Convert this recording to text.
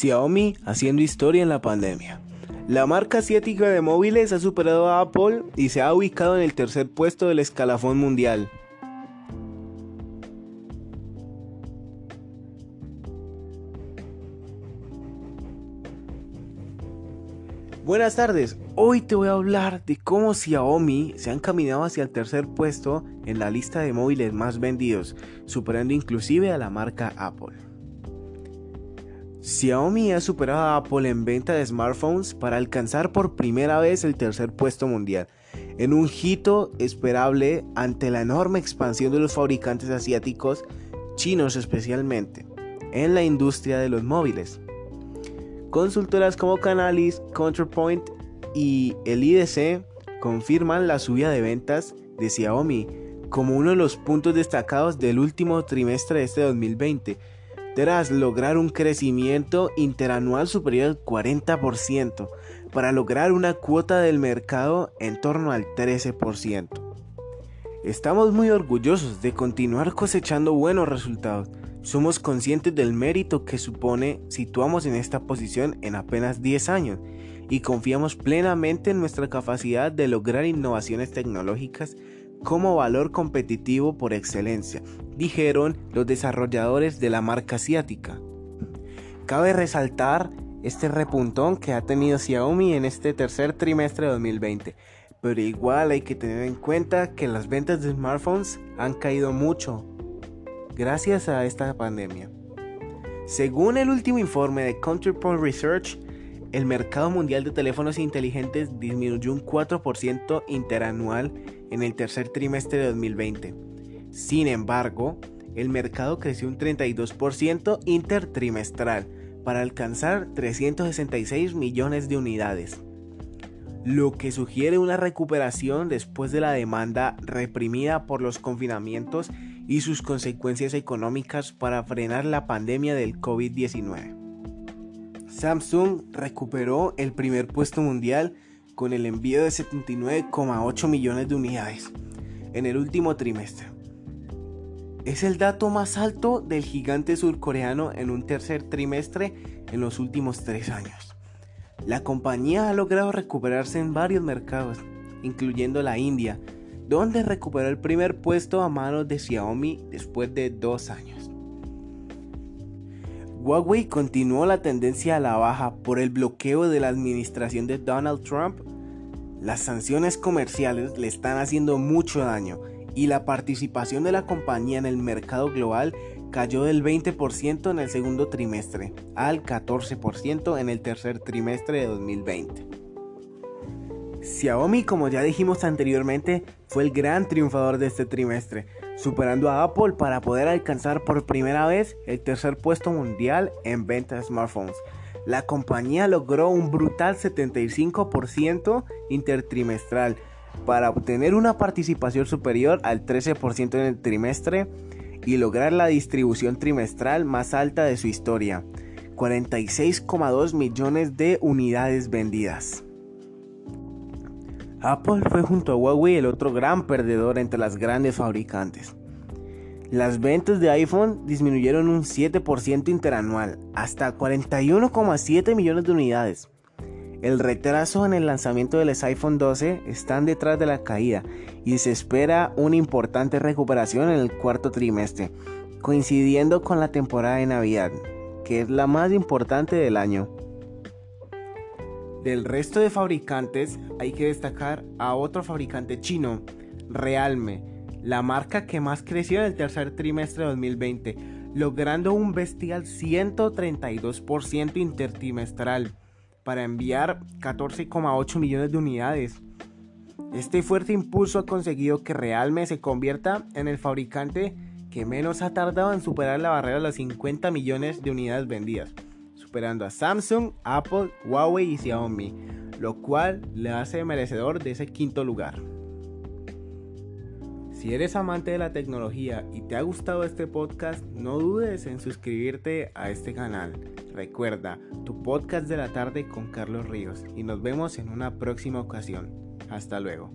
Xiaomi haciendo historia en la pandemia. La marca asiática de móviles ha superado a Apple y se ha ubicado en el tercer puesto del escalafón mundial. Buenas tardes, hoy te voy a hablar de cómo Xiaomi se ha encaminado hacia el tercer puesto en la lista de móviles más vendidos, superando inclusive a la marca Apple. Xiaomi ha superado a Apple en venta de smartphones para alcanzar por primera vez el tercer puesto mundial, en un hito esperable ante la enorme expansión de los fabricantes asiáticos, chinos especialmente, en la industria de los móviles. Consultoras como Canalis, Counterpoint y el IDC confirman la subida de ventas de Xiaomi como uno de los puntos destacados del último trimestre de este 2020 tras lograr un crecimiento interanual superior al 40% para lograr una cuota del mercado en torno al 13%. Estamos muy orgullosos de continuar cosechando buenos resultados. Somos conscientes del mérito que supone situamos en esta posición en apenas 10 años y confiamos plenamente en nuestra capacidad de lograr innovaciones tecnológicas como valor competitivo por excelencia, dijeron los desarrolladores de la marca asiática. Cabe resaltar este repuntón que ha tenido Xiaomi en este tercer trimestre de 2020, pero igual hay que tener en cuenta que las ventas de smartphones han caído mucho gracias a esta pandemia. Según el último informe de Counterpoint Research, el mercado mundial de teléfonos inteligentes disminuyó un 4% interanual en el tercer trimestre de 2020. Sin embargo, el mercado creció un 32% intertrimestral para alcanzar 366 millones de unidades, lo que sugiere una recuperación después de la demanda reprimida por los confinamientos y sus consecuencias económicas para frenar la pandemia del COVID-19. Samsung recuperó el primer puesto mundial con el envío de 79,8 millones de unidades en el último trimestre. Es el dato más alto del gigante surcoreano en un tercer trimestre en los últimos tres años. La compañía ha logrado recuperarse en varios mercados, incluyendo la India, donde recuperó el primer puesto a manos de Xiaomi después de dos años. Huawei continuó la tendencia a la baja por el bloqueo de la administración de Donald Trump. Las sanciones comerciales le están haciendo mucho daño y la participación de la compañía en el mercado global cayó del 20% en el segundo trimestre al 14% en el tercer trimestre de 2020. Xiaomi, como ya dijimos anteriormente, fue el gran triunfador de este trimestre, superando a Apple para poder alcanzar por primera vez el tercer puesto mundial en ventas de smartphones. La compañía logró un brutal 75% intertrimestral para obtener una participación superior al 13% en el trimestre y lograr la distribución trimestral más alta de su historia, 46,2 millones de unidades vendidas. Apple fue junto a Huawei el otro gran perdedor entre las grandes fabricantes. Las ventas de iPhone disminuyeron un 7% interanual, hasta 41,7 millones de unidades. El retraso en el lanzamiento del iPhone 12 están detrás de la caída y se espera una importante recuperación en el cuarto trimestre, coincidiendo con la temporada de Navidad, que es la más importante del año. Del resto de fabricantes hay que destacar a otro fabricante chino, Realme, la marca que más creció en el tercer trimestre de 2020, logrando un bestial 132% intertrimestral para enviar 14,8 millones de unidades. Este fuerte impulso ha conseguido que Realme se convierta en el fabricante que menos ha tardado en superar la barrera de los 50 millones de unidades vendidas superando a Samsung, Apple, Huawei y Xiaomi, lo cual le hace merecedor de ese quinto lugar. Si eres amante de la tecnología y te ha gustado este podcast, no dudes en suscribirte a este canal. Recuerda, tu podcast de la tarde con Carlos Ríos y nos vemos en una próxima ocasión. Hasta luego.